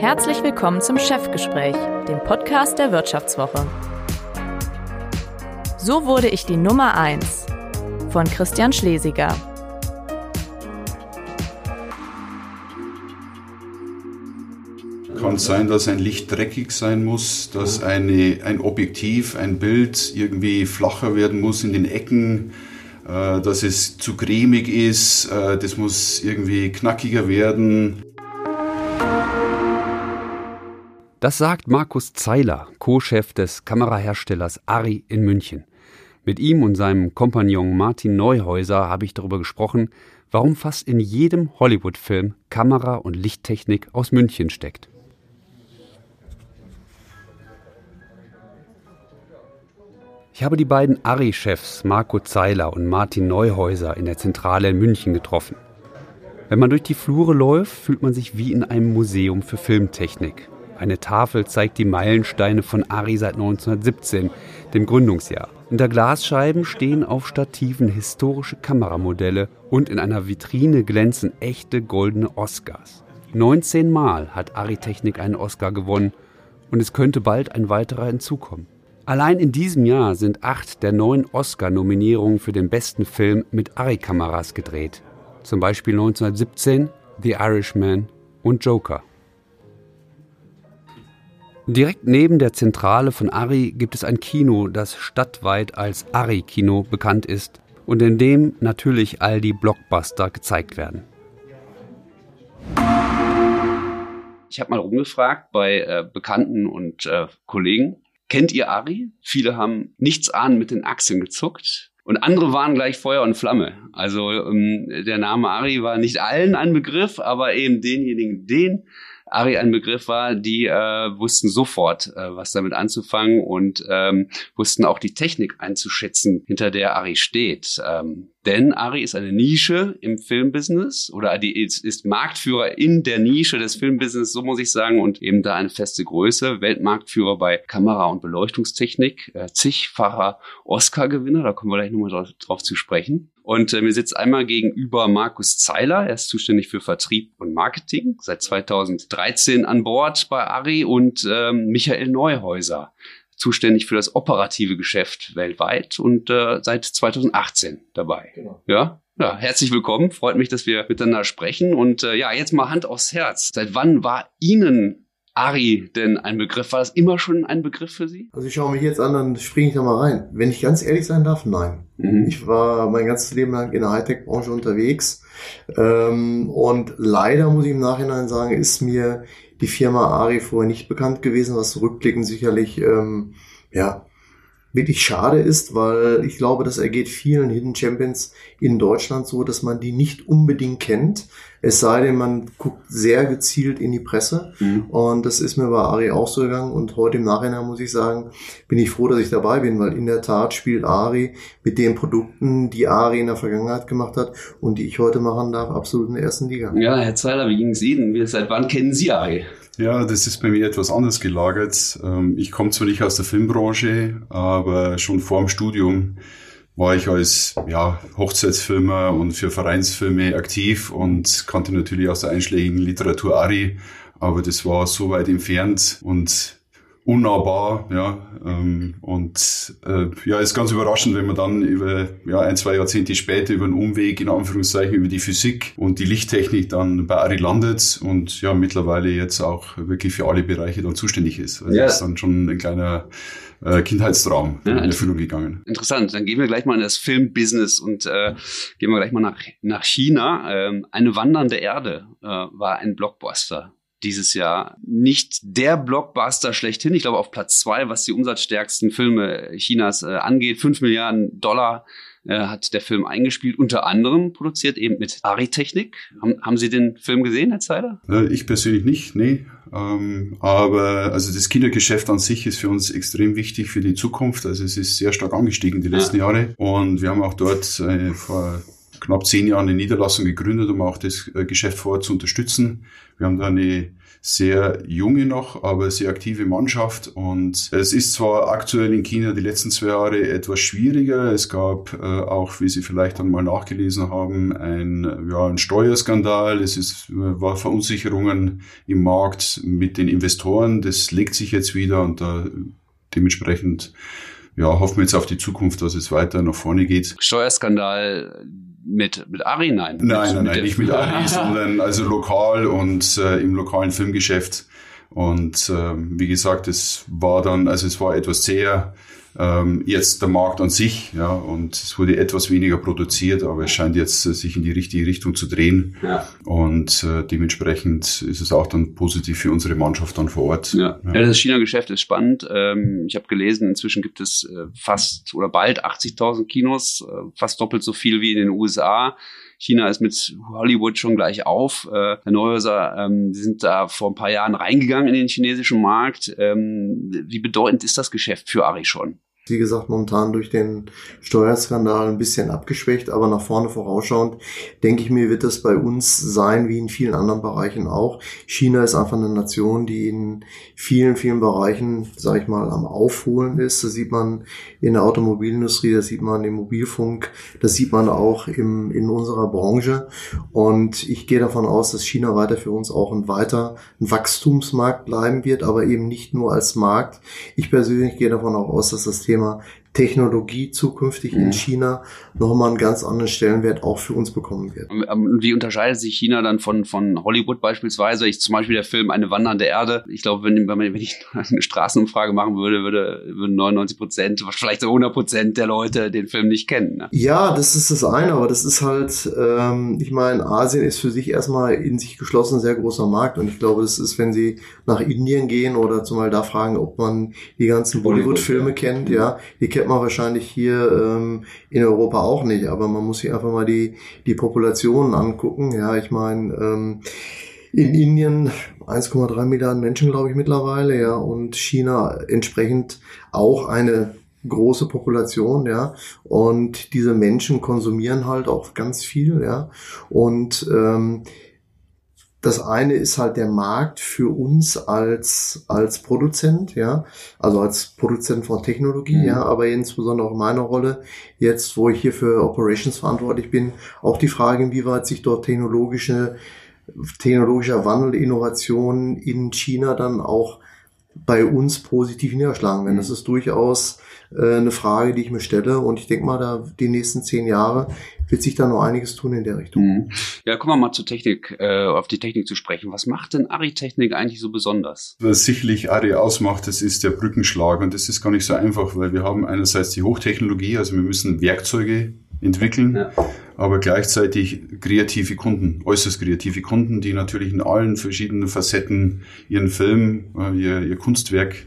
Herzlich willkommen zum Chefgespräch, dem Podcast der Wirtschaftswoche. So wurde ich die Nummer 1 von Christian Schlesiger. Kann sein, dass ein Licht dreckig sein muss, dass eine, ein Objektiv, ein Bild irgendwie flacher werden muss in den Ecken, äh, dass es zu cremig ist, äh, das muss irgendwie knackiger werden. Das sagt Markus Zeiler, Co-Chef des Kameraherstellers Ari in München. Mit ihm und seinem Kompagnon Martin Neuhäuser habe ich darüber gesprochen, warum fast in jedem Hollywood-Film Kamera- und Lichttechnik aus München steckt. Ich habe die beiden Ari-Chefs Marco Zeiler und Martin Neuhäuser in der Zentrale in München getroffen. Wenn man durch die Flure läuft, fühlt man sich wie in einem Museum für Filmtechnik. Eine Tafel zeigt die Meilensteine von Ari seit 1917, dem Gründungsjahr. Unter Glasscheiben stehen auf Stativen historische Kameramodelle und in einer Vitrine glänzen echte goldene Oscars. 19 Mal hat Ari Technik einen Oscar gewonnen und es könnte bald ein weiterer hinzukommen. Allein in diesem Jahr sind acht der neun Oscar-Nominierungen für den besten Film mit Ari-Kameras gedreht. Zum Beispiel 1917 The Irishman und Joker. Direkt neben der Zentrale von Ari gibt es ein Kino, das stadtweit als Ari-Kino bekannt ist und in dem natürlich all die Blockbuster gezeigt werden. Ich habe mal rumgefragt bei äh, Bekannten und äh, Kollegen. Kennt ihr Ari? Viele haben nichts ahnen mit den Achseln gezuckt. Und andere waren gleich Feuer und Flamme. Also ähm, der Name Ari war nicht allen ein Begriff, aber eben denjenigen, den Ari ein Begriff war, die äh, wussten sofort, äh, was damit anzufangen und ähm, wussten auch die Technik einzuschätzen, hinter der Ari steht. Ähm, denn Ari ist eine Nische im Filmbusiness oder die ist, ist Marktführer in der Nische des Filmbusiness, so muss ich sagen, und eben da eine feste Größe. Weltmarktführer bei Kamera- und Beleuchtungstechnik, äh, zigfacher Oscar-Gewinner, da kommen wir gleich nochmal drauf, drauf zu sprechen. Und äh, mir sitzt einmal gegenüber Markus Zeiler, er ist zuständig für Vertrieb und Marketing, seit 2013 an Bord bei Ari und ähm, Michael Neuhäuser, zuständig für das operative Geschäft weltweit und äh, seit 2018 dabei. Genau. Ja, ja, herzlich willkommen. Freut mich, dass wir miteinander sprechen. Und äh, ja, jetzt mal Hand aufs Herz. Seit wann war Ihnen Ari denn ein Begriff? War das immer schon ein Begriff für Sie? Also ich schaue mich jetzt an, dann springe ich da mal rein. Wenn ich ganz ehrlich sein darf, nein. Mhm. Ich war mein ganzes Leben lang in der Hightech-Branche unterwegs. Ähm, und leider muss ich im Nachhinein sagen, ist mir die Firma Ari vorher nicht bekannt gewesen, was rückblickend sicherlich ähm, ja wirklich schade ist, weil ich glaube, das ergeht vielen Hidden Champions in Deutschland so, dass man die nicht unbedingt kennt. Es sei denn, man guckt sehr gezielt in die Presse. Mhm. Und das ist mir bei Ari auch so gegangen. Und heute im Nachhinein muss ich sagen, bin ich froh, dass ich dabei bin, weil in der Tat spielt Ari mit den Produkten, die Ari in der Vergangenheit gemacht hat und die ich heute machen darf, absolut in der ersten Liga. Ja, Herr Zeiler, wie ging es Ihnen? Seit wann kennen Sie Ari? Ja, das ist bei mir etwas anders gelagert. Ähm, ich komme zwar nicht aus der Filmbranche, aber schon vor dem Studium war ich als ja, Hochzeitsfilmer und für Vereinsfilme aktiv und kannte natürlich aus der einschlägigen Literatur Ari, aber das war so weit entfernt und unnahbar, ja. Ähm, und äh, ja, ist ganz überraschend, wenn man dann über ja, ein, zwei Jahrzehnte später über einen Umweg, in Anführungszeichen, über die Physik und die Lichttechnik dann bei Ari landet und ja, mittlerweile jetzt auch wirklich für alle Bereiche dann zuständig ist. Also ja. das ist dann schon ein kleiner äh, Kindheitstraum ja, in Erfüllung gegangen. Interessant. Dann gehen wir gleich mal in das Filmbusiness und äh, gehen wir gleich mal nach, nach China. Ähm, eine wandernde Erde äh, war ein Blockbuster dieses Jahr nicht der Blockbuster schlechthin. Ich glaube auf Platz zwei, was die umsatzstärksten Filme Chinas äh, angeht. Fünf Milliarden Dollar äh, hat der Film eingespielt, unter anderem produziert eben mit Ari-Technik. Haben, haben Sie den Film gesehen, Herr Zeiler? Äh, ich persönlich nicht, nee. Ähm, aber also das Kindergeschäft an sich ist für uns extrem wichtig für die Zukunft. Also es ist sehr stark angestiegen die letzten ja. Jahre. Und wir haben auch dort äh, vor knapp zehn Jahren eine Niederlassung gegründet, um auch das äh, Geschäft vor Ort zu unterstützen. Wir haben da eine sehr junge noch, aber sehr aktive Mannschaft. Und es ist zwar aktuell in China die letzten zwei Jahre etwas schwieriger. Es gab äh, auch, wie Sie vielleicht dann mal nachgelesen haben, ein, ja, ein Steuerskandal. Es ist, war Verunsicherungen im Markt mit den Investoren. Das legt sich jetzt wieder und da dementsprechend ja, hoffen wir jetzt auf die Zukunft, dass es weiter nach vorne geht. Steuerskandal mit, mit Ari? Nein. Nein, nein, nein, nicht mit Ari, sondern also lokal und äh, im lokalen Filmgeschäft. Und äh, wie gesagt, es war dann, also es war etwas sehr ähm, jetzt der Markt an sich, ja, und es wurde etwas weniger produziert, aber es scheint jetzt äh, sich in die richtige Richtung zu drehen. Ja. Und äh, dementsprechend ist es auch dann positiv für unsere Mannschaft dann vor Ort. Ja, ja. ja das China-Geschäft ist spannend. Ähm, ich habe gelesen, inzwischen gibt es äh, fast oder bald 80.000 Kinos, äh, fast doppelt so viel wie in den USA. China ist mit Hollywood schon gleich auf. Äh, Herr Neuhäuser, ähm, Sie sind da vor ein paar Jahren reingegangen in den chinesischen Markt. Ähm, wie bedeutend ist das Geschäft für Ari schon? Wie gesagt, momentan durch den Steuerskandal ein bisschen abgeschwächt, aber nach vorne vorausschauend, denke ich mir, wird das bei uns sein, wie in vielen anderen Bereichen auch. China ist einfach eine Nation, die in vielen, vielen Bereichen, sage ich mal, am Aufholen ist. Das sieht man in der Automobilindustrie, das sieht man im Mobilfunk, das sieht man auch im, in unserer Branche. Und ich gehe davon aus, dass China weiter für uns auch ein weiter ein Wachstumsmarkt bleiben wird, aber eben nicht nur als Markt. Ich persönlich gehe davon auch aus, dass das Thema Thema Technologie zukünftig mhm. in China nochmal einen ganz anderen Stellenwert auch für uns bekommen wird. Ähm, wie unterscheidet sich China dann von, von Hollywood beispielsweise? Ich zum Beispiel der Film Eine wandernde Erde. Ich glaube, wenn, wenn ich eine Straßenumfrage machen würde, würde, würden 99 Prozent, vielleicht so 100 Prozent der Leute den Film nicht kennen. Ne? Ja, das ist das eine, aber das ist halt, ähm, ich meine, Asien ist für sich erstmal in sich geschlossen ein sehr großer Markt und ich glaube, das ist, wenn Sie nach Indien gehen oder zumal da fragen, ob man die ganzen Bollywood-Filme ja. kennt, ja, die kennt man wahrscheinlich hier ähm, in Europa auch nicht, aber man muss sich einfach mal die, die Populationen angucken. Ja, ich meine, ähm, in Indien 1,3 Milliarden Menschen, glaube ich, mittlerweile, ja, und China entsprechend auch eine große Population, ja, und diese Menschen konsumieren halt auch ganz viel, ja, und ähm, das eine ist halt der Markt für uns als, als Produzent, ja, also als Produzent von Technologie, mhm. ja, aber insbesondere auch meine Rolle jetzt, wo ich hier für Operations verantwortlich bin, auch die Frage, inwieweit sich dort technologische, technologischer Wandel, Innovation in China dann auch bei uns positiv niederschlagen werden. Das mhm. ist durchaus äh, eine Frage, die ich mir stelle. Und ich denke mal, da die nächsten zehn Jahre wird sich da noch einiges tun in der Richtung. Mhm. Ja, kommen wir mal zur Technik, äh, auf die Technik zu sprechen. Was macht denn Ari-Technik eigentlich so besonders? Was sicherlich Ari ausmacht, das ist der Brückenschlag. Und das ist gar nicht so einfach, weil wir haben einerseits die Hochtechnologie, also wir müssen Werkzeuge entwickeln, ja. aber gleichzeitig kreative Kunden, äußerst kreative Kunden, die natürlich in allen verschiedenen Facetten ihren Film, äh, ihr, ihr Kunstwerk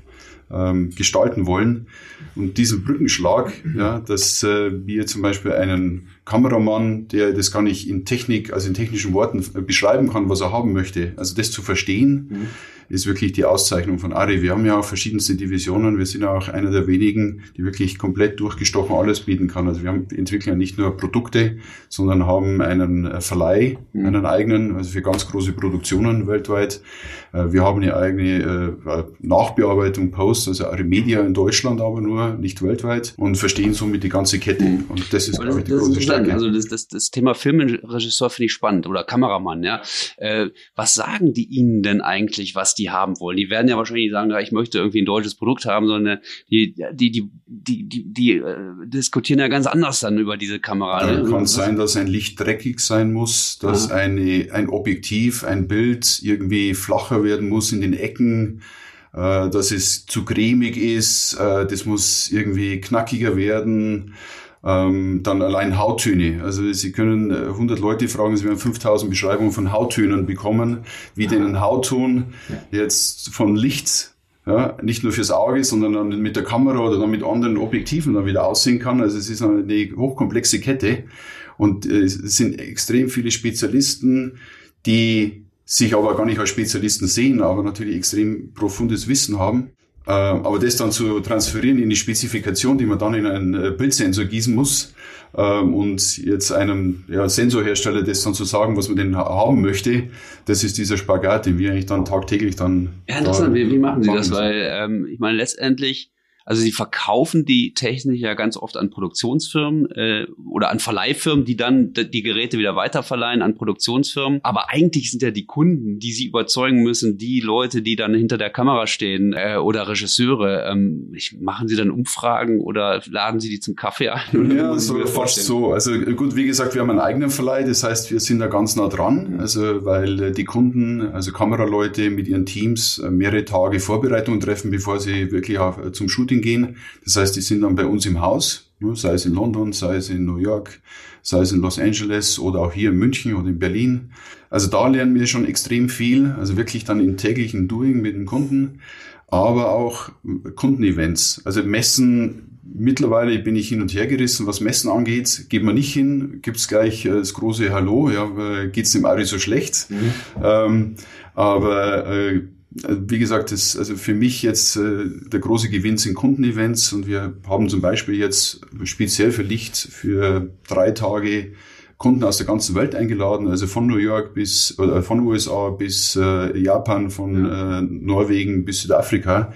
ähm, gestalten wollen. Und diesen Brückenschlag, ja, dass äh, wir zum Beispiel einen Kameramann, der das gar nicht in Technik, also in technischen Worten beschreiben kann, was er haben möchte, also das zu verstehen, mhm ist wirklich die Auszeichnung von Ari. Wir haben ja auch verschiedenste Divisionen. Wir sind auch einer der wenigen, die wirklich komplett durchgestochen alles bieten kann. Also wir haben, entwickeln ja nicht nur Produkte, sondern haben einen äh, Verleih, mhm. einen eigenen, also für ganz große Produktionen weltweit. Äh, wir haben eine eigene äh, Nachbearbeitung Post, also Ari Media in Deutschland aber nur, nicht weltweit und verstehen somit die ganze Kette. Mhm. Und das ist, glaube ich, die große Stärke. Also das, das, das Thema Filmregisseur finde ich spannend oder Kameramann, ja. was sagen die Ihnen denn eigentlich, was die haben wollen. Die werden ja wahrscheinlich sagen, ja, ich möchte irgendwie ein deutsches Produkt haben, sondern die, die, die, die, die, die äh, diskutieren ja ganz anders dann über diese Kamera. Ne? Kann sein, dass ein Licht dreckig sein muss, dass ah. eine, ein Objektiv, ein Bild irgendwie flacher werden muss in den Ecken äh, dass es zu cremig ist, äh, das muss irgendwie knackiger werden. Ähm, dann allein Hauttöne. Also Sie können 100 äh, Leute fragen, Sie werden 5000 Beschreibungen von Hauttönen bekommen, wie denn ein Hautton jetzt von Licht ja, nicht nur fürs Auge, sondern dann mit der Kamera oder dann mit anderen Objektiven dann wieder aussehen kann. Also es ist eine hochkomplexe Kette. Und äh, es sind extrem viele Spezialisten, die sich aber gar nicht als Spezialisten sehen, aber natürlich extrem profundes Wissen haben aber das dann zu transferieren in die Spezifikation, die man dann in einen äh, Bildsensor gießen muss, ähm, und jetzt einem ja, Sensorhersteller das dann zu sagen, was man denn haben möchte, das ist dieser Spagat, den wir eigentlich dann tagtäglich dann. Ja, interessant. Wie, wie machen Sie das? Weil ähm, ich meine, letztendlich also sie verkaufen die Technik ja ganz oft an Produktionsfirmen äh, oder an Verleihfirmen, die dann die Geräte wieder weiterverleihen an Produktionsfirmen. Aber eigentlich sind ja die Kunden, die sie überzeugen müssen, die Leute, die dann hinter der Kamera stehen äh, oder Regisseure. Ähm, ich, machen sie dann Umfragen oder laden sie die zum Kaffee ein? Ja, so fast so. Also gut, wie gesagt, wir haben einen eigenen Verleih, das heißt, wir sind da ganz nah dran. Also weil äh, die Kunden, also Kameraleute mit ihren Teams äh, mehrere Tage Vorbereitung treffen, bevor sie wirklich auf, äh, zum Shooting Shooting gehen. Das heißt, die sind dann bei uns im Haus, sei es in London, sei es in New York, sei es in Los Angeles oder auch hier in München oder in Berlin. Also da lernen wir schon extrem viel, also wirklich dann im täglichen Doing mit dem Kunden, aber auch Kundenevents. Also Messen, mittlerweile bin ich hin und her gerissen, was Messen angeht, geht man nicht hin, gibt's gleich äh, das große Hallo, ja, äh, geht's dem Ari so schlecht. Mhm. Ähm, aber äh, wie gesagt, das, also für mich jetzt äh, der große Gewinn sind Kundenevents und wir haben zum Beispiel jetzt speziell für Licht für drei Tage Kunden aus der ganzen Welt eingeladen, also von New York bis oder von USA bis äh, Japan, von äh, Norwegen bis Südafrika.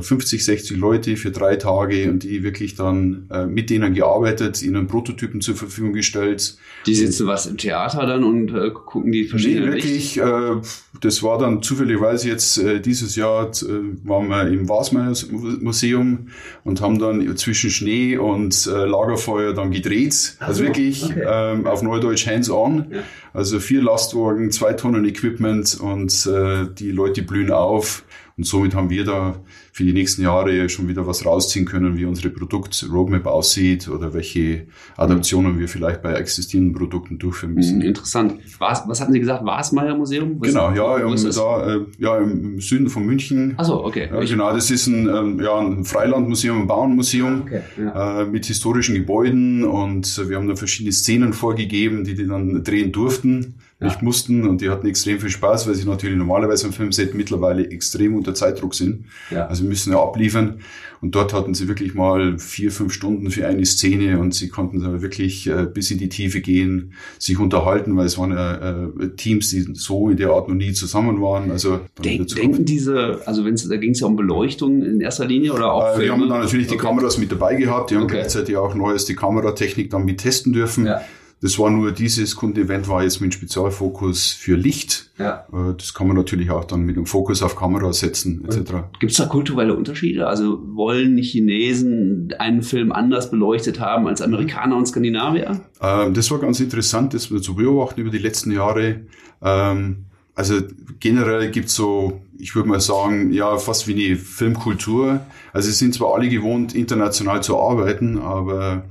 50, 60 Leute für drei Tage und die wirklich dann äh, mit denen gearbeitet, ihnen Prototypen zur Verfügung gestellt. Die sitzen was im Theater dann und äh, gucken die verschiedenen Nee, wirklich, äh, das war dann zufälligerweise jetzt äh, dieses Jahr, äh, waren wir im Wasmeier Museum und haben dann zwischen Schnee und äh, Lagerfeuer dann gedreht. Also wirklich okay. ähm, auf Neudeutsch hands-on. Ja. Also vier Lastwagen, zwei Tonnen Equipment und äh, die Leute blühen auf. Und somit haben wir da für die nächsten Jahre schon wieder was rausziehen können, wie unsere Produkt-Roadmap aussieht oder welche Adaptionen wir vielleicht bei existierenden Produkten durchführen müssen. Mhm, interessant. Was, was hatten Sie gesagt? Wasmeier Museum? Was genau, ja, im, da, äh, ja, im Süden von München. Ach so, okay. Ja, genau, das ist ein, ähm, ja, ein Freilandmuseum, ein Bauernmuseum okay, ja. äh, mit historischen Gebäuden und wir haben da verschiedene Szenen vorgegeben, die die dann drehen durften nicht mussten und die hatten extrem viel Spaß, weil sie natürlich normalerweise am Filmset mittlerweile extrem unter Zeitdruck sind. Ja. Also müssen ja abliefern. Und dort hatten sie wirklich mal vier, fünf Stunden für eine Szene und sie konnten da wirklich äh, bis in die Tiefe gehen, sich unterhalten, weil es waren äh, äh Teams, die so in der Art noch nie zusammen waren. Also Denk, denken diese, also wenn da ging es ja um Beleuchtung in erster Linie oder auch äh, Wir haben dann natürlich die Kameras mit dabei gehabt, die haben okay. gleichzeitig auch neueste Kameratechnik dann mit testen dürfen. Ja. Das war nur dieses Kundenevent war jetzt mit Spezialfokus für Licht. Ja. Äh, das kann man natürlich auch dann mit einem Fokus auf Kamera setzen etc. Gibt es da kulturelle Unterschiede? Also wollen Chinesen einen Film anders beleuchtet haben als Amerikaner und Skandinavier? Ähm, das war ganz interessant, das zu beobachten über die letzten Jahre. Ähm, also generell gibt's so, ich würde mal sagen, ja, fast wie eine Filmkultur. Also es sind zwar alle gewohnt, international zu arbeiten, aber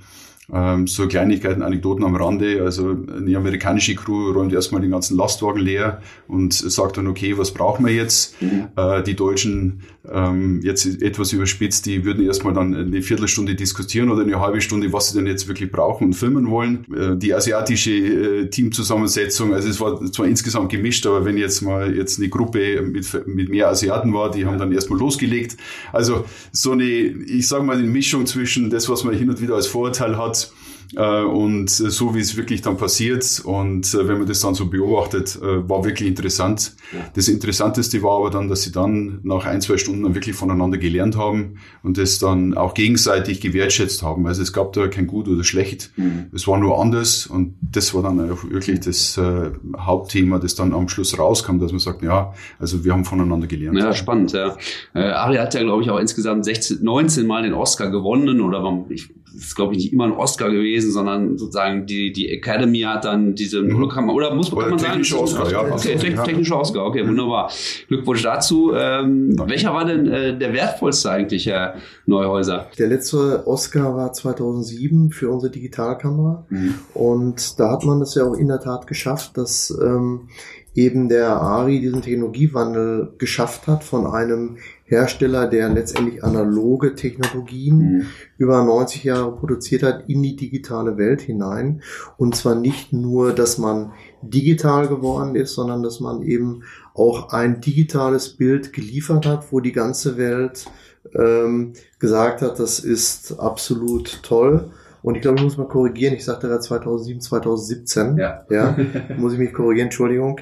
ähm, so Kleinigkeiten, Anekdoten am Rande. Also eine amerikanische Crew räumt erstmal den ganzen Lastwagen leer und sagt dann, okay, was brauchen wir jetzt? Mhm. Äh, die Deutschen, ähm, jetzt etwas überspitzt, die würden erstmal dann eine Viertelstunde diskutieren oder eine halbe Stunde, was sie denn jetzt wirklich brauchen und filmen wollen. Äh, die asiatische äh, Teamzusammensetzung, also es war zwar insgesamt gemischt, aber wenn jetzt mal jetzt eine Gruppe mit, mit mehr Asiaten war, die haben dann erstmal losgelegt. Also so eine, ich sage mal, eine Mischung zwischen das, was man hin und wieder als Vorurteil hat, und so wie es wirklich dann passiert und äh, wenn man das dann so beobachtet, äh, war wirklich interessant. Das Interessanteste war aber dann, dass sie dann nach ein, zwei Stunden dann wirklich voneinander gelernt haben und das dann auch gegenseitig gewertschätzt haben. Also es gab da kein Gut oder Schlecht. Mhm. Es war nur anders und das war dann auch wirklich das äh, Hauptthema, das dann am Schluss rauskam, dass man sagt, ja, also wir haben voneinander gelernt. Ja, spannend, ja. Äh, Ari hat ja, glaube ich, auch insgesamt 16, 19 Mal den Oscar gewonnen oder ich ist, glaube ich, nicht immer ein Oscar gewesen, sondern sozusagen die, die Academy hat dann diese mhm. Hologramm, oder muss oder man sagen? Oscar, ja. Okay, te ja. technischer Oscar, okay, mhm. wunderbar. Glückwunsch dazu. Ähm, welcher war denn äh, der wertvollste eigentlich, Herr Neuhäuser? Der letzte Oscar war 2007 für unsere Digitalkamera. Mhm. Und da hat man es ja auch in der Tat geschafft, dass ähm, eben der ARI diesen Technologiewandel geschafft hat von einem Hersteller, der letztendlich analoge Technologien mhm. über 90 Jahre produziert hat, in die digitale Welt hinein. Und zwar nicht nur, dass man digital geworden ist, sondern dass man eben auch ein digitales Bild geliefert hat, wo die ganze Welt ähm, gesagt hat, das ist absolut toll. Und ich glaube, ich muss mal korrigieren. Ich sagte da 2007, 2017. Ja. ja muss ich mich korrigieren, Entschuldigung.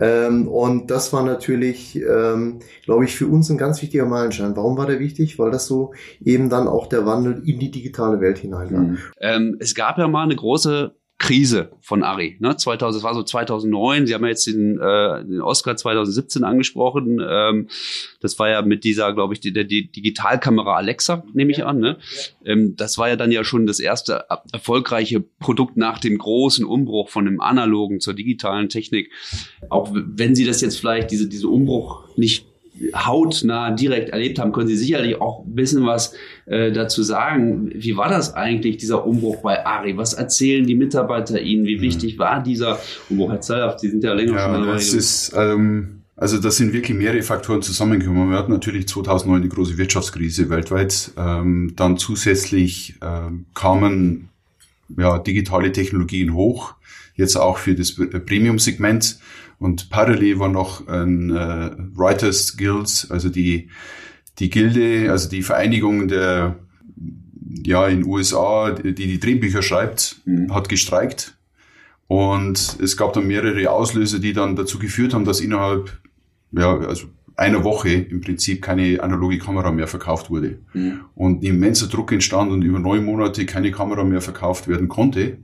Ähm, und das war natürlich, ähm, glaube ich, für uns ein ganz wichtiger Meilenstein. Warum war der wichtig? Weil das so eben dann auch der Wandel in die digitale Welt hinein war. Mhm. Ähm, es gab ja mal eine große Krise von Ari. Ne? 2000, das war so 2009. Sie haben ja jetzt den, äh, den Oscar 2017 angesprochen. Ähm, das war ja mit dieser, glaube ich, die, der die Digitalkamera Alexa, nehme ich an. Ne? Ähm, das war ja dann ja schon das erste erfolgreiche Produkt nach dem großen Umbruch von dem analogen zur digitalen Technik. Auch wenn Sie das jetzt vielleicht diese diese Umbruch nicht hautnah direkt erlebt haben, können Sie sicherlich auch ein bisschen was äh, dazu sagen. Wie war das eigentlich, dieser Umbruch bei Ari? Was erzählen die Mitarbeiter Ihnen? Wie mhm. wichtig war dieser Umbruch? Herr Zellhaft, Sie sind ja länger ja, schon dabei. Ist, ähm, also das sind wirklich mehrere Faktoren zusammengekommen. Wir hatten natürlich 2009 die große Wirtschaftskrise weltweit. Ähm, dann zusätzlich ähm, kamen ja, digitale Technologien hoch, jetzt auch für das Premium-Segment. Und parallel war noch ein äh, Writers Guilds, also die, die Gilde, also die Vereinigung der, ja, in USA, die die Drehbücher schreibt, mhm. hat gestreikt. Und es gab dann mehrere Auslöser, die dann dazu geführt haben, dass innerhalb, ja, also einer Woche im Prinzip keine analoge Kamera mehr verkauft wurde. Mhm. Und immenser Druck entstand und über neun Monate keine Kamera mehr verkauft werden konnte.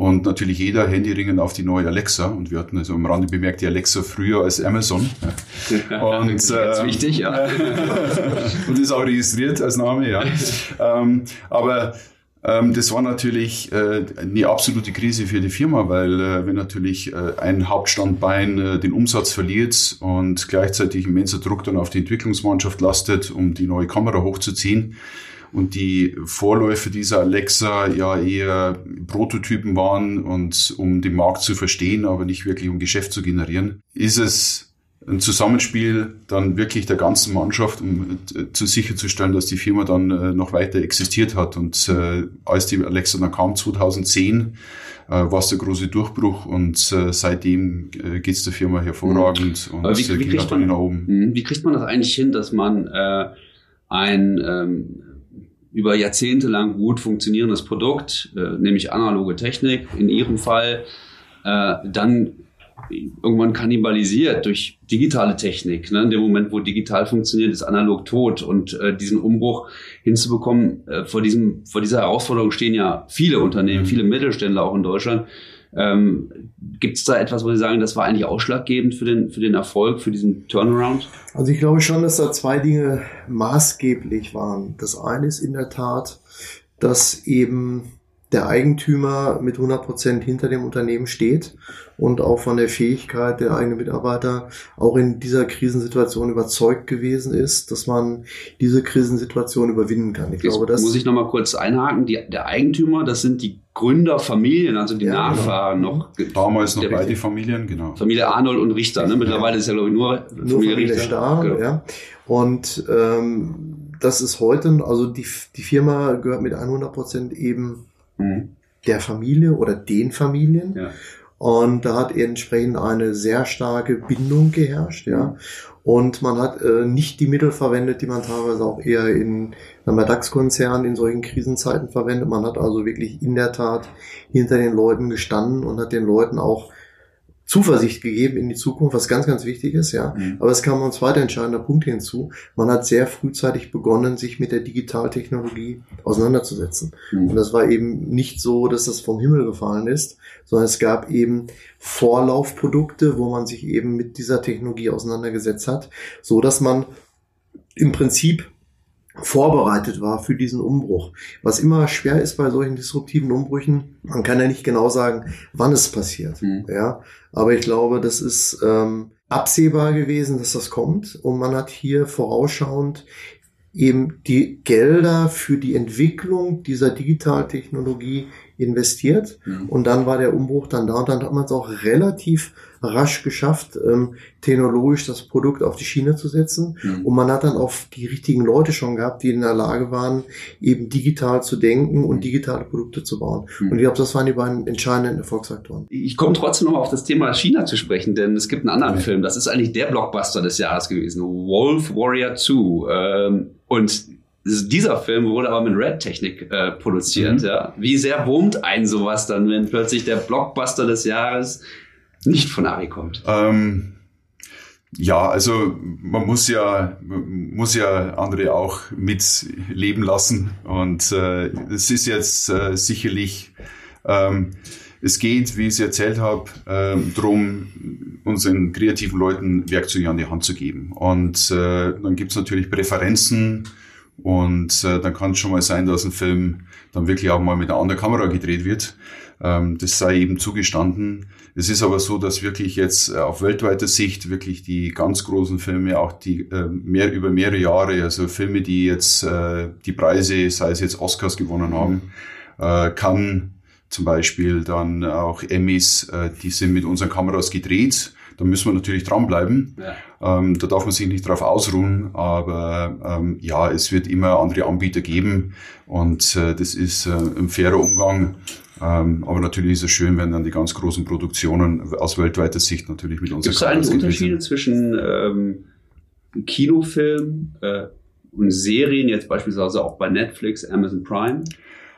Und natürlich jeder Handyringen auf die neue Alexa. Und wir hatten also am Rande bemerkt, die Alexa früher als Amazon. Und, Ganz äh, wichtig, ja. und ist auch registriert als Name, ja. ähm, aber ähm, das war natürlich äh, eine absolute Krise für die Firma, weil äh, wenn natürlich äh, ein Hauptstandbein äh, den Umsatz verliert und gleichzeitig immenser Druck dann auf die Entwicklungsmannschaft lastet, um die neue Kamera hochzuziehen, und die Vorläufe dieser Alexa ja eher Prototypen waren und um den Markt zu verstehen, aber nicht wirklich um Geschäft zu generieren, ist es ein Zusammenspiel dann wirklich der ganzen Mannschaft, um äh, zu sicherzustellen, dass die Firma dann äh, noch weiter existiert hat. Und äh, als die Alexa dann kam, 2010, äh, war es der große Durchbruch und seitdem äh, geht es der Firma hervorragend mhm. und wie, wie geht man, nach oben. Mhm. Wie kriegt man das eigentlich hin, dass man ein ähm, über Jahrzehnte lang gut funktionierendes Produkt, äh, nämlich analoge Technik in Ihrem Fall, äh, dann irgendwann kannibalisiert durch digitale Technik. Ne? In dem Moment, wo digital funktioniert, ist analog tot. Und äh, diesen Umbruch hinzubekommen, äh, vor, diesem, vor dieser Herausforderung stehen ja viele Unternehmen, mhm. viele Mittelständler auch in Deutschland. Ähm, Gibt es da etwas, wo Sie sagen, das war eigentlich ausschlaggebend für den, für den Erfolg, für diesen Turnaround? Also ich glaube schon, dass da zwei Dinge maßgeblich waren. Das eine ist in der Tat, dass eben der Eigentümer mit 100 Prozent hinter dem Unternehmen steht und auch von der Fähigkeit der eigenen Mitarbeiter auch in dieser Krisensituation überzeugt gewesen ist, dass man diese Krisensituation überwinden kann. Ich Jetzt glaube, das muss ich noch mal kurz einhaken. Die, der Eigentümer, das sind die Gründerfamilien, also die ja, genau. Nachfahren genau. noch. Damals noch beide Familien, genau. Familie Arnold und Richter. Ne? Mittlerweile ist ja glaube ich nur, nur Familie, Familie Richter. Stahl, genau. ja. Und ähm, das ist heute, also die, die Firma gehört mit 100 Prozent eben mhm. der Familie oder den Familien. Ja. Und da hat entsprechend eine sehr starke Bindung geherrscht, ja. Und man hat äh, nicht die Mittel verwendet, die man teilweise auch eher in einem DAX-Konzern in solchen Krisenzeiten verwendet. Man hat also wirklich in der Tat hinter den Leuten gestanden und hat den Leuten auch Zuversicht gegeben in die Zukunft, was ganz, ganz wichtig ist, ja. Mhm. Aber es kam ein zweiter entscheidender Punkt hinzu. Man hat sehr frühzeitig begonnen, sich mit der Digitaltechnologie auseinanderzusetzen. Mhm. Und das war eben nicht so, dass das vom Himmel gefallen ist, sondern es gab eben Vorlaufprodukte, wo man sich eben mit dieser Technologie auseinandergesetzt hat, so dass man im Prinzip vorbereitet war für diesen Umbruch. Was immer schwer ist bei solchen disruptiven Umbrüchen, man kann ja nicht genau sagen, wann es passiert. Mhm. Ja, aber ich glaube, das ist ähm, absehbar gewesen, dass das kommt und man hat hier vorausschauend eben die Gelder für die Entwicklung dieser Digitaltechnologie investiert mhm. und dann war der Umbruch dann da und dann hat man es auch relativ rasch geschafft, ähm, technologisch das Produkt auf die Schiene zu setzen. Mhm. Und man hat dann auch die richtigen Leute schon gehabt, die in der Lage waren, eben digital zu denken und mhm. digitale Produkte zu bauen. Mhm. Und ich glaube, das waren die beiden entscheidenden Erfolgsfaktoren. Ich komme trotzdem noch auf das Thema China zu sprechen, denn es gibt einen anderen. Film, das ist eigentlich der Blockbuster des Jahres gewesen, Wolf Warrior 2. Ähm, und dieser Film wurde aber mit Red-Technik äh, produziert. Mhm. Ja. Wie sehr wurmt ein sowas dann, wenn plötzlich der Blockbuster des Jahres nicht von Ari kommt? Ähm, ja, also man muss ja muss ja andere auch mitleben lassen und äh, es ist jetzt äh, sicherlich ähm, es geht, wie ich es erzählt habe, äh, darum, unseren kreativen Leuten Werkzeuge an die Hand zu geben. Und äh, dann gibt es natürlich Präferenzen und äh, dann kann es schon mal sein, dass ein Film dann wirklich auch mal mit einer anderen Kamera gedreht wird. Ähm, das sei eben zugestanden. Es ist aber so, dass wirklich jetzt äh, auf weltweiter Sicht wirklich die ganz großen Filme, auch die äh, mehr über mehrere Jahre, also Filme, die jetzt äh, die Preise, sei es jetzt Oscars gewonnen haben, äh, kann zum Beispiel dann auch Emmys, äh, die sind mit unseren Kameras gedreht. Da müssen wir natürlich dranbleiben. Ja. Ähm, da darf man sich nicht drauf ausruhen, aber ähm, ja, es wird immer andere Anbieter geben und äh, das ist äh, ein fairer Umgang. Ähm, aber natürlich ist es schön, wenn dann die ganz großen Produktionen aus weltweiter Sicht natürlich mit uns Gibt es eigentlich Unterschiede zwischen ähm, Kinofilm äh, und Serien, jetzt beispielsweise auch bei Netflix, Amazon Prime?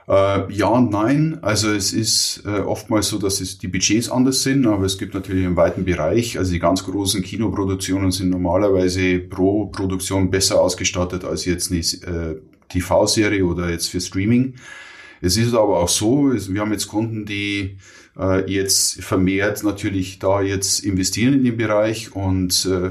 Äh, ja und nein. Also es ist äh, oftmals so, dass es die Budgets anders sind, aber es gibt natürlich einen weiten Bereich. Also die ganz großen Kinoproduktionen sind normalerweise pro Produktion besser ausgestattet als jetzt eine äh, TV-Serie oder jetzt für Streaming. Es ist aber auch so, wir haben jetzt Kunden, die äh, jetzt vermehrt natürlich da jetzt investieren in den Bereich und äh,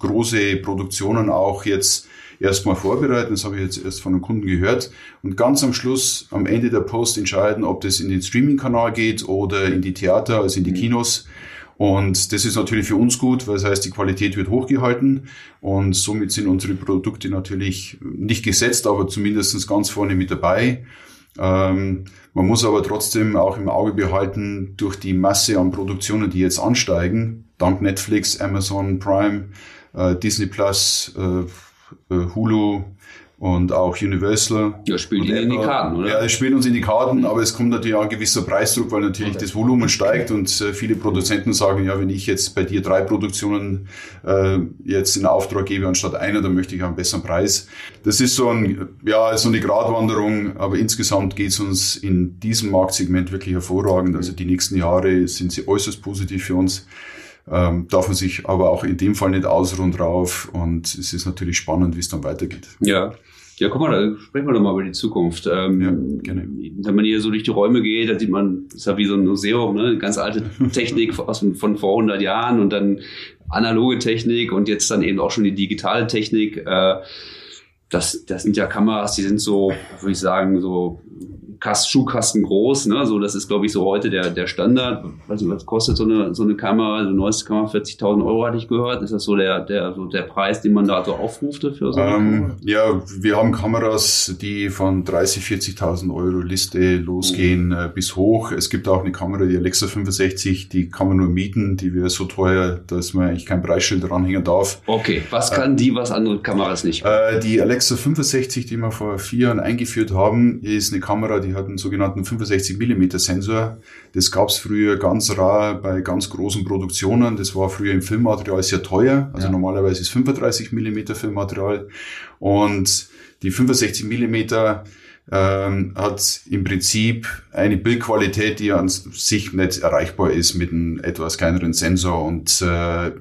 große Produktionen auch jetzt erstmal vorbereiten. Das habe ich jetzt erst von einem Kunden gehört. Und ganz am Schluss, am Ende der Post entscheiden, ob das in den Streaming-Kanal geht oder in die Theater, also in die mhm. Kinos. Und das ist natürlich für uns gut, weil das heißt, die Qualität wird hochgehalten und somit sind unsere Produkte natürlich nicht gesetzt, aber zumindest ganz vorne mit dabei. Ähm, man muss aber trotzdem auch im Auge behalten, durch die Masse an Produktionen, die jetzt ansteigen, dank Netflix, Amazon Prime, äh, Disney Plus, äh Hulu, und auch Universal. Ja, spielt Ihnen in die Karten, oder? Ja, es spielt uns in die Karten, aber es kommt natürlich auch ein gewisser Preisdruck, weil natürlich okay. das Volumen steigt und äh, viele Produzenten sagen, ja, wenn ich jetzt bei dir drei Produktionen äh, jetzt in Auftrag gebe anstatt einer, dann möchte ich auch einen besseren Preis. Das ist so ein, ja, so eine Gratwanderung, aber insgesamt geht es uns in diesem Marktsegment wirklich hervorragend. Also die nächsten Jahre sind sie äußerst positiv für uns. Ähm, darf man sich aber auch in dem Fall nicht ausruhen drauf und es ist natürlich spannend, wie es dann weitergeht. Ja, ja, guck mal, da sprechen wir doch mal über die Zukunft. Ähm, ja, gerne. Wenn man hier so durch die Räume geht, da sieht man, das ist ja wie so ein Museum, ne? ganz alte Technik aus, von vor 100 Jahren und dann analoge Technik und jetzt dann eben auch schon die digitale Technik. Äh, das, das sind ja Kameras, die sind so, würde ich sagen, so Kast, Schuhkasten groß, ne? So, das ist, glaube ich, so heute der, der Standard. Also, was kostet so eine, so eine Kamera? Also, neueste Kamera 40.000 Euro hatte ich gehört. Ist das so der, der, so der Preis, den man da so aufruft für so eine ähm? Ja, wir haben Kameras, die von 30, 40.000 Euro Liste losgehen, mhm. äh, bis hoch. Es gibt auch eine Kamera, die Alexa 65, die kann man nur mieten. Die wäre so teuer, dass man eigentlich kein Preisschild dranhängen darf. Okay. Was kann äh, die, was andere Kameras nicht? Äh, die Alexa 65, die wir vor vier Jahren eingeführt haben, ist eine Kamera, die die hat einen sogenannten 65 mm Sensor. Das gab es früher ganz rar bei ganz großen Produktionen. Das war früher im Filmmaterial sehr teuer. Also ja. normalerweise ist 35 mm Filmmaterial. Und die 65 mm ähm, hat im Prinzip eine Bildqualität, die an sich nicht erreichbar ist mit einem etwas kleineren Sensor. Und äh,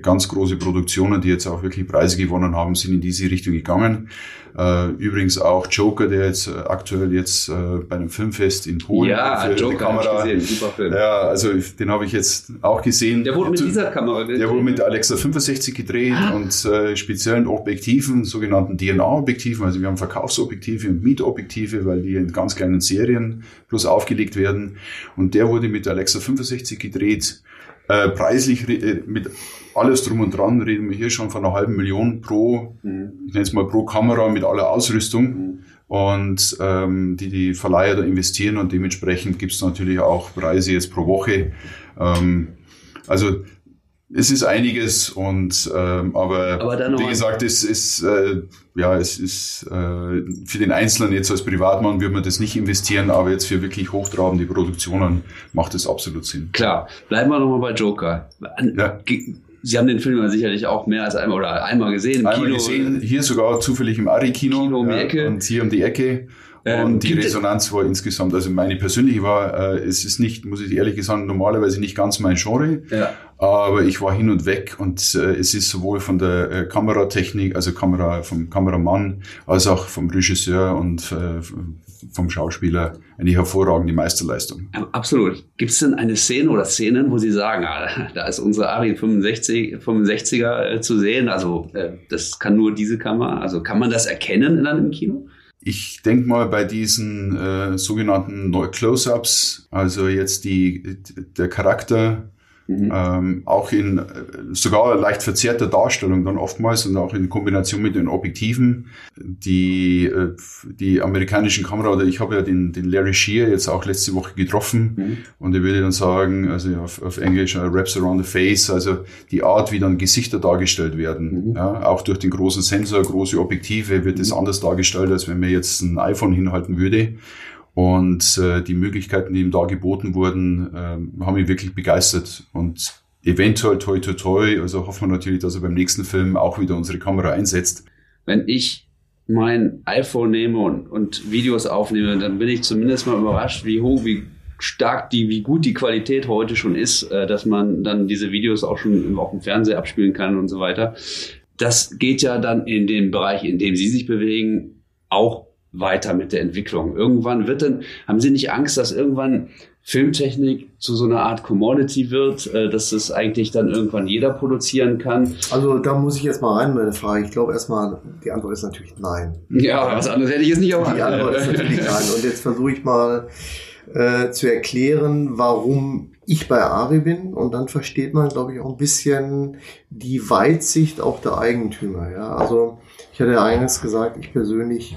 ganz große Produktionen, die jetzt auch wirklich Preise gewonnen haben, sind in diese Richtung gegangen. Äh, übrigens auch Joker, der jetzt äh, aktuell jetzt äh, bei einem Filmfest in Polen ja, für Joker die Kamera. Gesehen, super Film. Ja, also den habe ich jetzt auch gesehen. Der wurde mit dieser Kamera gedreht. Der wurde mit Alexa 65 gedreht ah. und äh, speziellen Objektiven, sogenannten DNA-Objektiven. Also wir haben Verkaufsobjektive und Mietobjektive, weil die in ganz kleinen Serien bloß aufgelegt werden. Und der wurde mit Alexa 65 gedreht Äh, preislich äh, mit alles drum und dran reden wir hier schon von einer halben Million pro, mhm. ich nenne es mal pro Kamera mit aller Ausrüstung. Mhm. Und ähm, die die Verleiher da investieren und dementsprechend gibt es natürlich auch Preise jetzt pro Woche. Ähm, also es ist einiges und ähm, aber, aber wie gesagt, es ist äh, ja es ist äh, für den Einzelnen jetzt als Privatmann würde man das nicht investieren, aber jetzt für wirklich hochtrabende Produktionen macht es absolut Sinn. Klar, bleiben wir nochmal bei Joker. Ja. Sie haben den Film ja sicherlich auch mehr als einmal oder einmal gesehen im einmal Kino. gesehen, hier sogar zufällig im Ari-Kino Kino um die Ecke. und hier um die Ecke. Ähm, und die Resonanz war insgesamt, also meine persönliche war, äh, es ist nicht, muss ich ehrlich sagen, normalerweise nicht ganz mein Genre, ja. aber ich war hin und weg und äh, es ist sowohl von der äh, Kameratechnik, also Kamera, vom Kameramann, als auch vom Regisseur und äh, vom Schauspieler eine hervorragende Meisterleistung. Absolut. Gibt es denn eine Szene oder Szenen, wo Sie sagen, ah, da ist unsere Ari 65, 65er äh, zu sehen, also äh, das kann nur diese Kamera, also kann man das erkennen in einem Kino? Ich denke mal bei diesen äh, sogenannten Close-ups, also jetzt die der Charakter Mhm. Ähm, auch in äh, sogar leicht verzerrter Darstellung dann oftmals und auch in Kombination mit den Objektiven. Die, äh, die amerikanischen Kamera, oder ich habe ja den, den Larry Shear jetzt auch letzte Woche getroffen mhm. und er würde dann sagen, also auf, auf Englisch uh, Wraps Around the Face, also die Art, wie dann Gesichter dargestellt werden. Mhm. Ja, auch durch den großen Sensor, große Objektive wird es mhm. anders dargestellt, als wenn man jetzt ein iPhone hinhalten würde. Und äh, die Möglichkeiten, die ihm da geboten wurden, äh, haben mich wirklich begeistert. Und eventuell toi toi toi, also hoffen wir natürlich, dass er beim nächsten Film auch wieder unsere Kamera einsetzt. Wenn ich mein iPhone nehme und, und Videos aufnehme, dann bin ich zumindest mal überrascht, wie hoch, wie stark die, wie gut die Qualität heute schon ist, äh, dass man dann diese Videos auch schon auf dem Fernseher abspielen kann und so weiter. Das geht ja dann in den Bereich, in dem Sie sich bewegen, auch weiter mit der Entwicklung. Irgendwann wird dann, haben Sie nicht Angst, dass irgendwann Filmtechnik zu so einer Art Commodity wird, äh, dass das eigentlich dann irgendwann jeder produzieren kann? Also da muss ich jetzt mal rein meine Frage. Ich glaube erstmal, die Antwort ist natürlich nein. Ja, was anderes hätte ich jetzt nicht erwartet. Die Antwort ist natürlich nein. Und jetzt versuche ich mal äh, zu erklären, warum ich bei Ari bin und dann versteht man, glaube ich, auch ein bisschen die Weitsicht auch der Eigentümer. Ja, also ich hatte ja eingangs gesagt, ich persönlich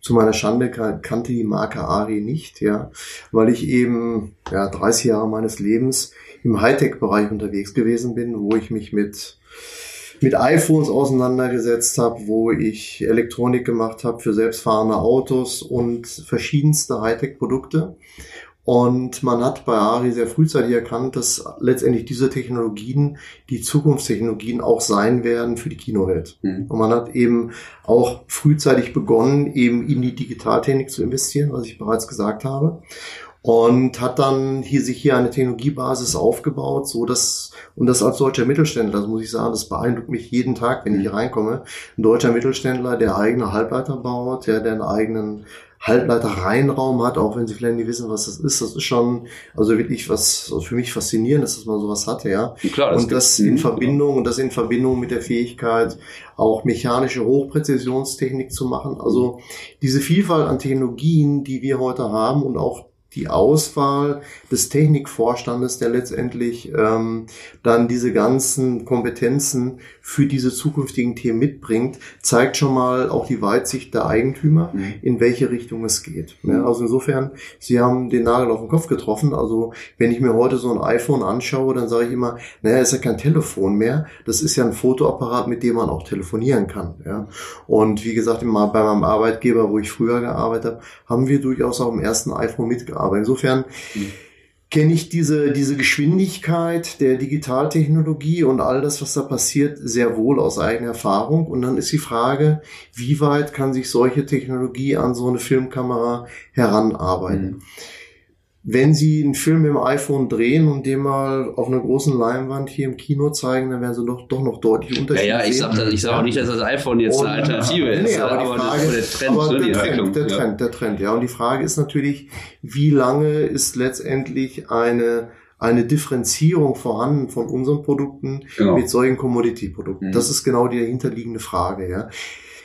zu meiner Schande kannte die Marke Ari nicht, ja, weil ich eben ja 30 Jahre meines Lebens im Hightech-Bereich unterwegs gewesen bin, wo ich mich mit mit iPhones auseinandergesetzt habe, wo ich Elektronik gemacht habe für selbstfahrende Autos und verschiedenste Hightech-Produkte. Und man hat bei Ari sehr frühzeitig erkannt, dass letztendlich diese Technologien die Zukunftstechnologien auch sein werden für die Kinowelt. Mhm. Und man hat eben auch frühzeitig begonnen, eben in die Digitaltechnik zu investieren, was ich bereits gesagt habe. Und hat dann hier sich hier eine Technologiebasis aufgebaut, so dass, und das als deutscher Mittelständler, das muss ich sagen, das beeindruckt mich jeden Tag, wenn ich hier reinkomme. Ein deutscher Mittelständler, der eigene Halbleiter baut, der, der einen eigenen Halbleiter-Reihenraum hat, auch wenn sie vielleicht nicht wissen, was das ist. Das ist schon, also wirklich was also für mich faszinierend dass man sowas hatte, ja. Klar, das und das in Verbindung, und das in Verbindung mit der Fähigkeit, auch mechanische Hochpräzisionstechnik zu machen. Also diese Vielfalt an Technologien, die wir heute haben und auch die Auswahl des Technikvorstandes, der letztendlich ähm, dann diese ganzen Kompetenzen für diese zukünftigen Themen mitbringt, zeigt schon mal auch die Weitsicht der Eigentümer, mhm. in welche Richtung es geht. Ja, also insofern, Sie haben den Nagel auf den Kopf getroffen. Also wenn ich mir heute so ein iPhone anschaue, dann sage ich immer, naja, ist ja kein Telefon mehr. Das ist ja ein Fotoapparat, mit dem man auch telefonieren kann. Ja. Und wie gesagt, bei meinem Arbeitgeber, wo ich früher gearbeitet habe, haben wir durchaus auch im ersten iPhone mitgearbeitet. Insofern mhm kenne ich diese, diese Geschwindigkeit der Digitaltechnologie und all das, was da passiert, sehr wohl aus eigener Erfahrung. Und dann ist die Frage, wie weit kann sich solche Technologie an so eine Filmkamera heranarbeiten? Mhm wenn Sie einen Film im iPhone drehen und den mal auf einer großen Leinwand hier im Kino zeigen, dann werden Sie doch, doch noch deutlich Unterschiede Ja, ja, ich sage sag auch nicht, dass das iPhone jetzt eine Alternative nee, ist, aber, aber, Frage, der Trend, aber der, Trend der Trend, der Trend, ja. Und die Frage ist natürlich, wie lange ist letztendlich eine eine Differenzierung vorhanden von unseren Produkten genau. mit solchen Commodity-Produkten. Mhm. Das ist genau die dahinterliegende Frage, ja.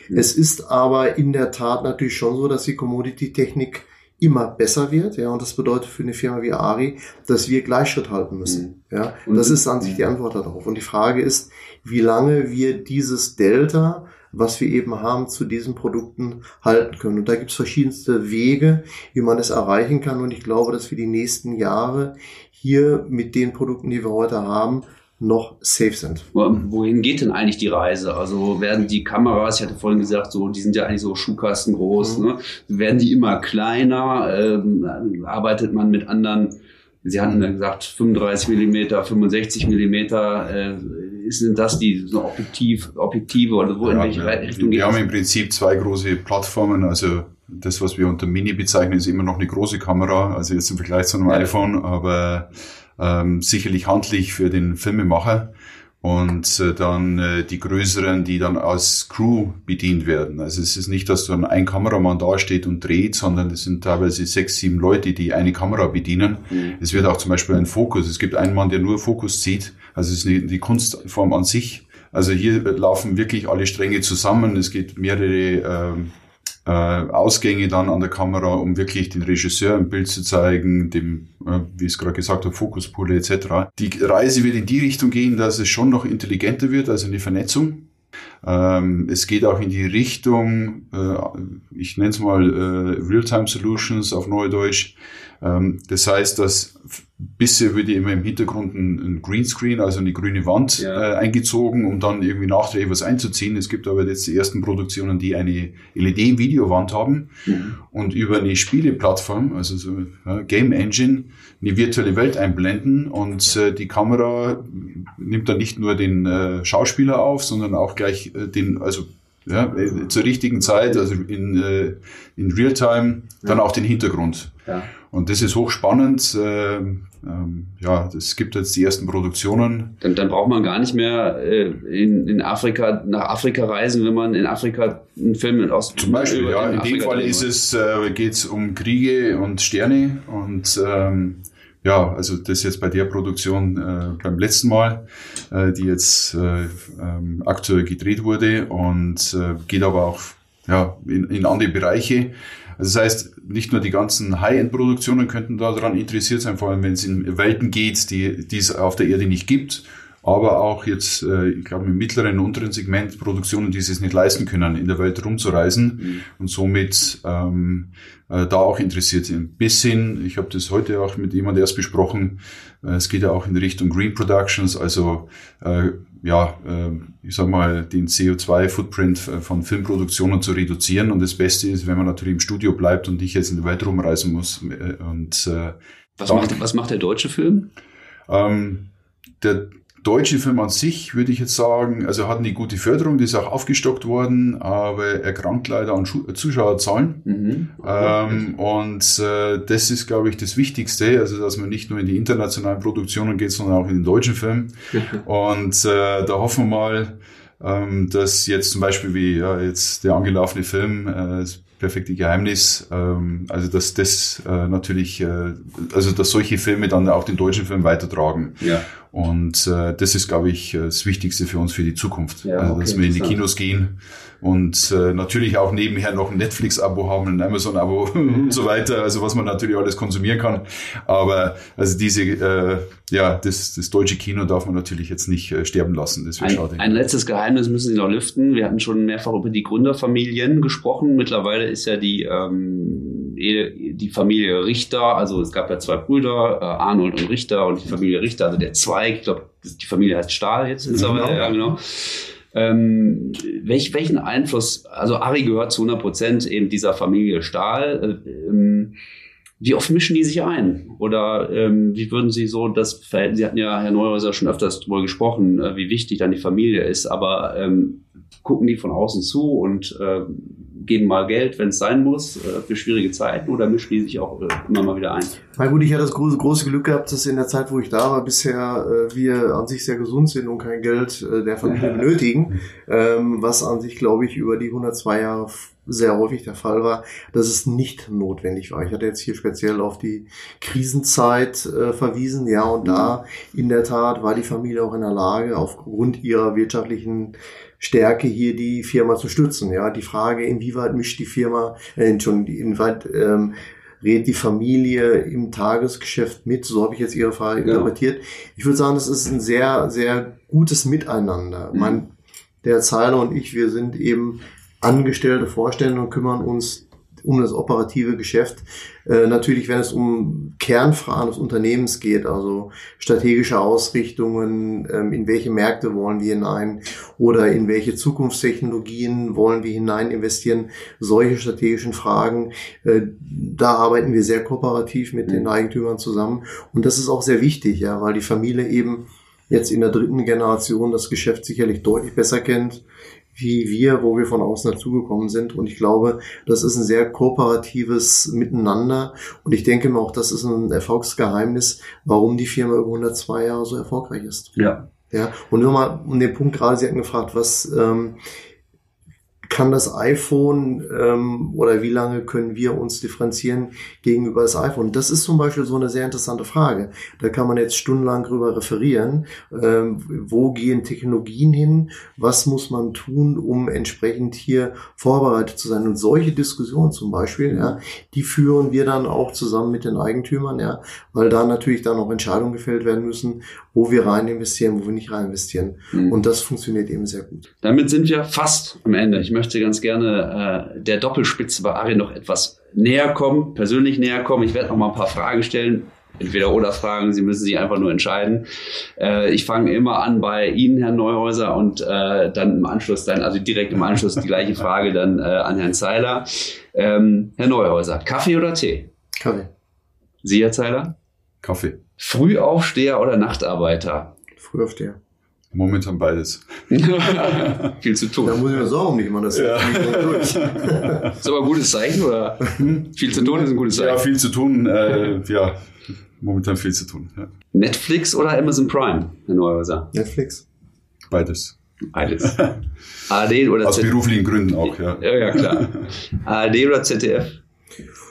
Mhm. Es ist aber in der Tat natürlich schon so, dass die Commodity-Technik immer besser wird, ja, und das bedeutet für eine Firma wie Ari, dass wir Gleichschritt halten müssen, mhm. ja. Und das ist an sich die Antwort darauf. Und die Frage ist, wie lange wir dieses Delta, was wir eben haben, zu diesen Produkten halten können. Und da gibt es verschiedenste Wege, wie man es erreichen kann. Und ich glaube, dass wir die nächsten Jahre hier mit den Produkten, die wir heute haben, noch safe sind. Wohin geht denn eigentlich die Reise? Also werden die Kameras, ich hatte vorhin gesagt, so, die sind ja eigentlich so Schuhkasten groß, mhm. ne? werden die immer kleiner? Ähm, arbeitet man mit anderen? Sie hatten ja gesagt 35 Millimeter, 65 Millimeter. Äh, sind das die so Objektiv, Objektive oder wo ja, in welche Richtung geht Wir haben im Prinzip zwei große Plattformen. Also das, was wir unter Mini bezeichnen, ist immer noch eine große Kamera. Also jetzt im Vergleich zu einem ja. iPhone, aber ähm, sicherlich handlich für den Filmemacher und äh, dann äh, die größeren, die dann als Crew bedient werden. Also es ist nicht, dass dann ein Kameramann da steht und dreht, sondern es sind teilweise sechs, sieben Leute, die eine Kamera bedienen. Mhm. Es wird auch zum Beispiel ein Fokus. Es gibt einen Mann, der nur Fokus zieht. Also es ist eine, die Kunstform an sich. Also hier laufen wirklich alle Stränge zusammen. Es geht mehrere ähm, äh, Ausgänge dann an der Kamera, um wirklich den Regisseur im Bild zu zeigen, dem, äh, wie es gerade gesagt habe, Fokuspole etc. Die Reise wird in die Richtung gehen, dass es schon noch intelligenter wird, also eine Vernetzung. Ähm, es geht auch in die Richtung, äh, ich nenne es mal äh, Real-Time Solutions auf Neudeutsch. Ähm, das heißt, dass Bisher würde immer im Hintergrund ein, ein Greenscreen, also eine grüne Wand ja. äh, eingezogen, um dann irgendwie nachträglich was einzuziehen. Es gibt aber jetzt die ersten Produktionen, die eine LED-Videowand haben mhm. und über eine Spieleplattform, also so ja, Game Engine, eine virtuelle Welt einblenden und äh, die Kamera nimmt dann nicht nur den äh, Schauspieler auf, sondern auch gleich äh, den, also ja, äh, zur richtigen Zeit, also in, äh, in Realtime, dann ja. auch den Hintergrund. Ja. Und das ist hochspannend. Äh, ähm, ja, es gibt jetzt die ersten Produktionen. Dann, dann braucht man gar nicht mehr äh, in, in Afrika nach Afrika reisen, wenn man in Afrika einen Film aus Zum Beispiel, ja. In, in dem Fall ist es, äh, geht es um Kriege und Sterne und ähm, ja, also das jetzt bei der Produktion äh, beim letzten Mal, äh, die jetzt äh, ähm, aktuell gedreht wurde und äh, geht aber auch ja, in, in andere Bereiche. Also das heißt, nicht nur die ganzen High-End-Produktionen könnten daran interessiert sein, vor allem wenn es in Welten geht, die, die es auf der Erde nicht gibt, aber auch jetzt, äh, ich glaube, im mittleren und unteren Segment Produktionen, die es nicht leisten können, in der Welt rumzureisen mhm. und somit ähm, äh, da auch interessiert sind. Bis hin, ich habe das heute auch mit jemand erst besprochen, äh, es geht ja auch in Richtung Green Productions, also äh, ja, äh, ich sag mal, den CO2-Footprint von Filmproduktionen zu reduzieren. Und das Beste ist, wenn man natürlich im Studio bleibt und nicht jetzt in die Welt rumreisen muss. Äh, und äh, was, macht, was macht der deutsche Film? Ähm, der deutsche Film an sich, würde ich jetzt sagen, also hat eine gute Förderung, die ist auch aufgestockt worden, aber er krankt leider an Zuschauerzahlen. Mhm. Ähm, und äh, das ist, glaube ich, das Wichtigste, also dass man nicht nur in die internationalen Produktionen geht, sondern auch in den deutschen Film. und äh, da hoffen wir mal, ähm, dass jetzt zum Beispiel wie ja, jetzt der angelaufene Film, äh, perfekte Geheimnis. Ähm, also dass das äh, natürlich, äh, also dass solche Filme dann auch den deutschen Film weitertragen. Ja. Und äh, das ist, glaube ich, das Wichtigste für uns für die Zukunft. Ja, also, dass wir in die Kinos gehen und äh, natürlich auch nebenher noch ein Netflix-Abo haben, ein Amazon-Abo und so weiter, also was man natürlich alles konsumieren kann. Aber also diese, äh, ja, das, das deutsche Kino darf man natürlich jetzt nicht äh, sterben lassen. Das wäre schade. Ein letztes Geheimnis müssen Sie noch lüften. Wir hatten schon mehrfach über die Gründerfamilien gesprochen. Mittlerweile ist ja die ähm, die Familie Richter, also es gab ja zwei Brüder, äh, Arnold und Richter und die Familie Richter, also der Zweig, ich glaube, die Familie heißt Stahl jetzt mittlerweile, genau. ja genau. Ähm, welch, welchen Einfluss, also Ari gehört zu 100 Prozent eben dieser Familie Stahl. Äh, ähm, wie oft mischen die sich ein? Oder ähm, wie würden Sie so das Verhältnis, Sie hatten ja, Herr Neuhäuser, schon öfters darüber gesprochen, äh, wie wichtig dann die Familie ist, aber ähm, gucken die von außen zu und äh, geben mal Geld, wenn es sein muss, äh, für schwierige Zeiten oder mischen die sich auch äh, immer mal wieder ein? Na gut, ich hatte das große, große Glück gehabt, dass in der Zeit, wo ich da war, bisher äh, wir an sich sehr gesund sind und kein Geld äh, der Familie benötigen, ähm, was an sich, glaube ich, über die 102 Jahre sehr häufig der Fall war, dass es nicht notwendig war. Ich hatte jetzt hier speziell auf die Krisenzeit äh, verwiesen, ja, und da in der Tat war die Familie auch in der Lage, aufgrund ihrer wirtschaftlichen Stärke hier die Firma zu stützen. Ja, die Frage, inwieweit mischt die Firma, äh, schon inwieweit ähm, redet die Familie im Tagesgeschäft mit? So habe ich jetzt Ihre Frage ja. interpretiert. Ich würde sagen, es ist ein sehr, sehr gutes Miteinander. Mhm. Mein, der Zeiler und ich, wir sind eben angestellte Vorstände und kümmern uns um das operative Geschäft. Äh, natürlich, wenn es um Kernfragen des Unternehmens geht, also strategische Ausrichtungen, ähm, in welche Märkte wollen wir hinein oder in welche Zukunftstechnologien wollen wir hinein investieren, solche strategischen Fragen, äh, da arbeiten wir sehr kooperativ mit den Eigentümern zusammen. Und das ist auch sehr wichtig, ja, weil die Familie eben jetzt in der dritten Generation das Geschäft sicherlich deutlich besser kennt wie wir, wo wir von außen dazugekommen sind. Und ich glaube, das ist ein sehr kooperatives Miteinander. Und ich denke mir auch, das ist ein Erfolgsgeheimnis, warum die Firma über 102 Jahre so erfolgreich ist. Ja. Ja, und nur mal um den Punkt gerade, Sie hatten gefragt, was ähm, kann das iPhone ähm, oder wie lange können wir uns differenzieren gegenüber das iPhone? Das ist zum Beispiel so eine sehr interessante Frage. Da kann man jetzt stundenlang drüber referieren. Ähm, wo gehen Technologien hin? Was muss man tun, um entsprechend hier vorbereitet zu sein? Und solche Diskussionen zum Beispiel, ja, die führen wir dann auch zusammen mit den Eigentümern, ja, weil da natürlich dann auch Entscheidungen gefällt werden müssen, wo wir rein investieren, wo wir nicht rein investieren. Mhm. Und das funktioniert eben sehr gut. Damit sind wir fast am Ende. Ich möchte ganz gerne äh, der Doppelspitze bei Ari noch etwas näher kommen, persönlich näher kommen. Ich werde noch mal ein paar Fragen stellen. Entweder oder Fragen, Sie müssen sich einfach nur entscheiden. Äh, ich fange immer an bei Ihnen, Herr Neuhäuser, und äh, dann im Anschluss, dann, also direkt im Anschluss die gleiche Frage dann äh, an Herrn Zeiler. Ähm, Herr Neuhäuser, Kaffee oder Tee? Kaffee. Sie, Herr Zeiler? Kaffee. Frühaufsteher oder Nachtarbeiter? Frühaufsteher. Momentan beides. Viel zu tun. Da muss ich mir Sorgen nicht machen, das ja. ist aber ein gutes Zeichen oder viel zu tun ist ein gutes Zeichen? Ja, viel zu tun. Äh, ja, momentan viel zu tun. Ja. Netflix oder Amazon Prime, Herr Neuhäuser? Netflix. Beides. Beides. ARD oder Aus beruflichen Gründen auch, ja. Ja, ja, klar. ARD oder ZDF?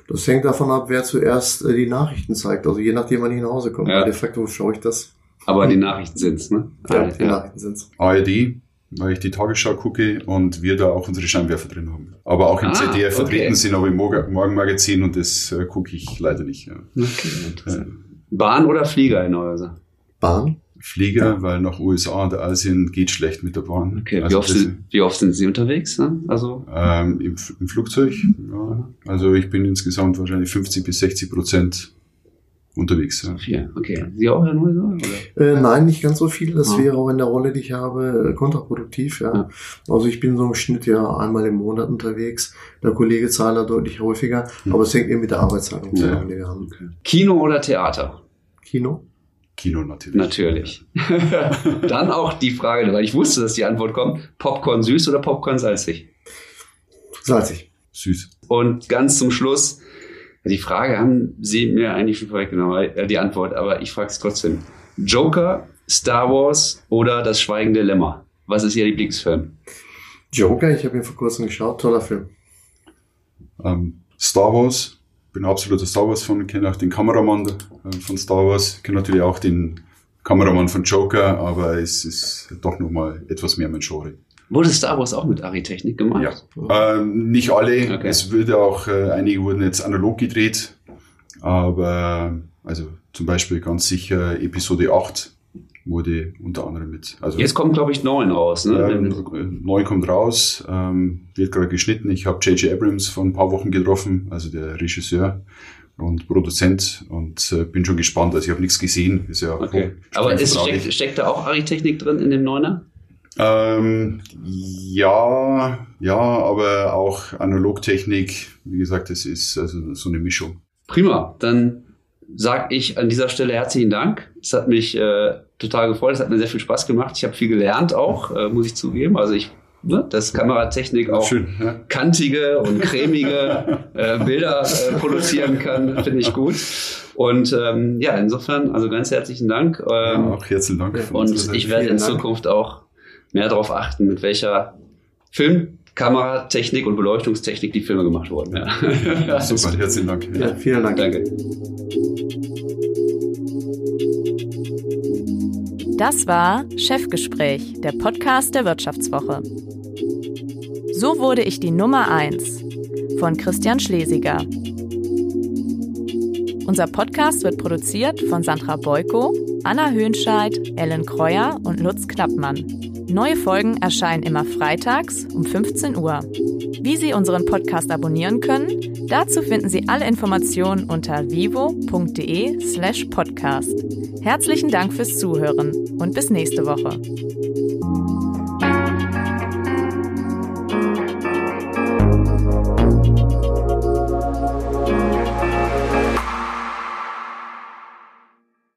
Das hängt davon ab, wer zuerst äh, die Nachrichten zeigt. Also je nachdem, wann ich nach Hause komme. Ja. De facto schaue ich das. Aber die Nachrichten sind's, ne? Ja, die ja. Nachrichten sind's. ARD, weil ich die Tagesschau gucke und wir da auch unsere Scheinwerfer drin haben. Aber auch im ah, ZDF okay. vertreten sind, aber im Morgenmagazin und das äh, gucke ich leider nicht. Ja. Okay, Bahn oder Flieger in Neuhauser? Bahn. Flieger, ja. weil nach USA und Asien geht schlecht mit der Bahn. Okay, also wie, oft sind, wie oft sind Sie unterwegs? Ne? Also ähm, im, im, Flugzeug. Ja. Also ich bin insgesamt wahrscheinlich 50 bis 60 Prozent unterwegs. Ja. Viel. Okay. Sie auch, Herr Neuser? Äh, nein, nicht ganz so viel. Das ah. wäre auch in der Rolle, die ich habe, äh, kontraproduktiv. Ja. ja. Also ich bin so im Schnitt ja einmal im Monat unterwegs. Der Kollege Zahler deutlich häufiger. Hm. Aber es hängt eben mit der Arbeitszeit zusammen, die wir haben. Okay. Kino oder Theater? Kino. Kino natürlich. Natürlich. Dann auch die Frage, weil ich wusste, dass die Antwort kommt. Popcorn süß oder Popcorn salzig? Salzig. Süß. Und ganz zum Schluss, die Frage haben Sie mir eigentlich schon vorweggenommen, äh, die Antwort, aber ich frage es trotzdem. Joker, Star Wars oder Das Schweigende Lämmer? Was ist Ihr Lieblingsfilm? Joker, ich habe ihn vor kurzem geschaut, toller Film. Ähm, Star Wars, bin absoluter Star Wars-Fan, kenne auch den Kameramann äh, von Star Wars, kenne natürlich auch den Kameramann von Joker, aber es ist doch nochmal etwas mehr mein Genre. Wurde Star Wars auch mit Ari-Technik gemacht? Ja. Ähm, nicht alle. Okay. Es würde auch, äh, einige wurden jetzt analog gedreht, aber also zum Beispiel ganz sicher Episode 8 wurde unter anderem mit. Also Jetzt kommt, glaube ich, neun raus. Ne? Ja, neun kommt raus, ähm, wird gerade geschnitten. Ich habe J.J. Abrams vor ein paar Wochen getroffen, also der Regisseur und Produzent und äh, bin schon gespannt. Also ich habe nichts gesehen. Ist ja okay. Aber ist, steckt, steckt da auch Architechnik drin in dem Neuner? Ähm, ja, ja, aber auch Analogtechnik. Wie gesagt, es ist also so eine Mischung. Prima, dann sage ich an dieser Stelle herzlichen Dank. Es hat mich äh, total gefreut. Es hat mir sehr viel Spaß gemacht. Ich habe viel gelernt auch, äh, muss ich zugeben. Also ich, ne, dass Kameratechnik auch Schön, ja. kantige und cremige äh, Bilder äh, produzieren kann, finde ich gut. Und ähm, ja, insofern, also ganz herzlichen Dank. Ähm, ja, auch herzlichen Dank. Und ich werde in Zukunft auch mehr darauf achten, mit welcher Film Kameratechnik und Beleuchtungstechnik die Filme gemacht wurden. Ja. Super, herzlichen Dank. Ja, vielen Dank. Danke. Das war Chefgespräch, der Podcast der Wirtschaftswoche. So wurde ich die Nummer 1 von Christian Schlesiger. Unser Podcast wird produziert von Sandra Beuko, Anna Höhnscheid, Ellen Kreuer und Lutz Knappmann. Neue Folgen erscheinen immer freitags um 15 Uhr. Wie Sie unseren Podcast abonnieren können, dazu finden Sie alle Informationen unter vivo.de slash podcast. Herzlichen Dank fürs Zuhören und bis nächste Woche.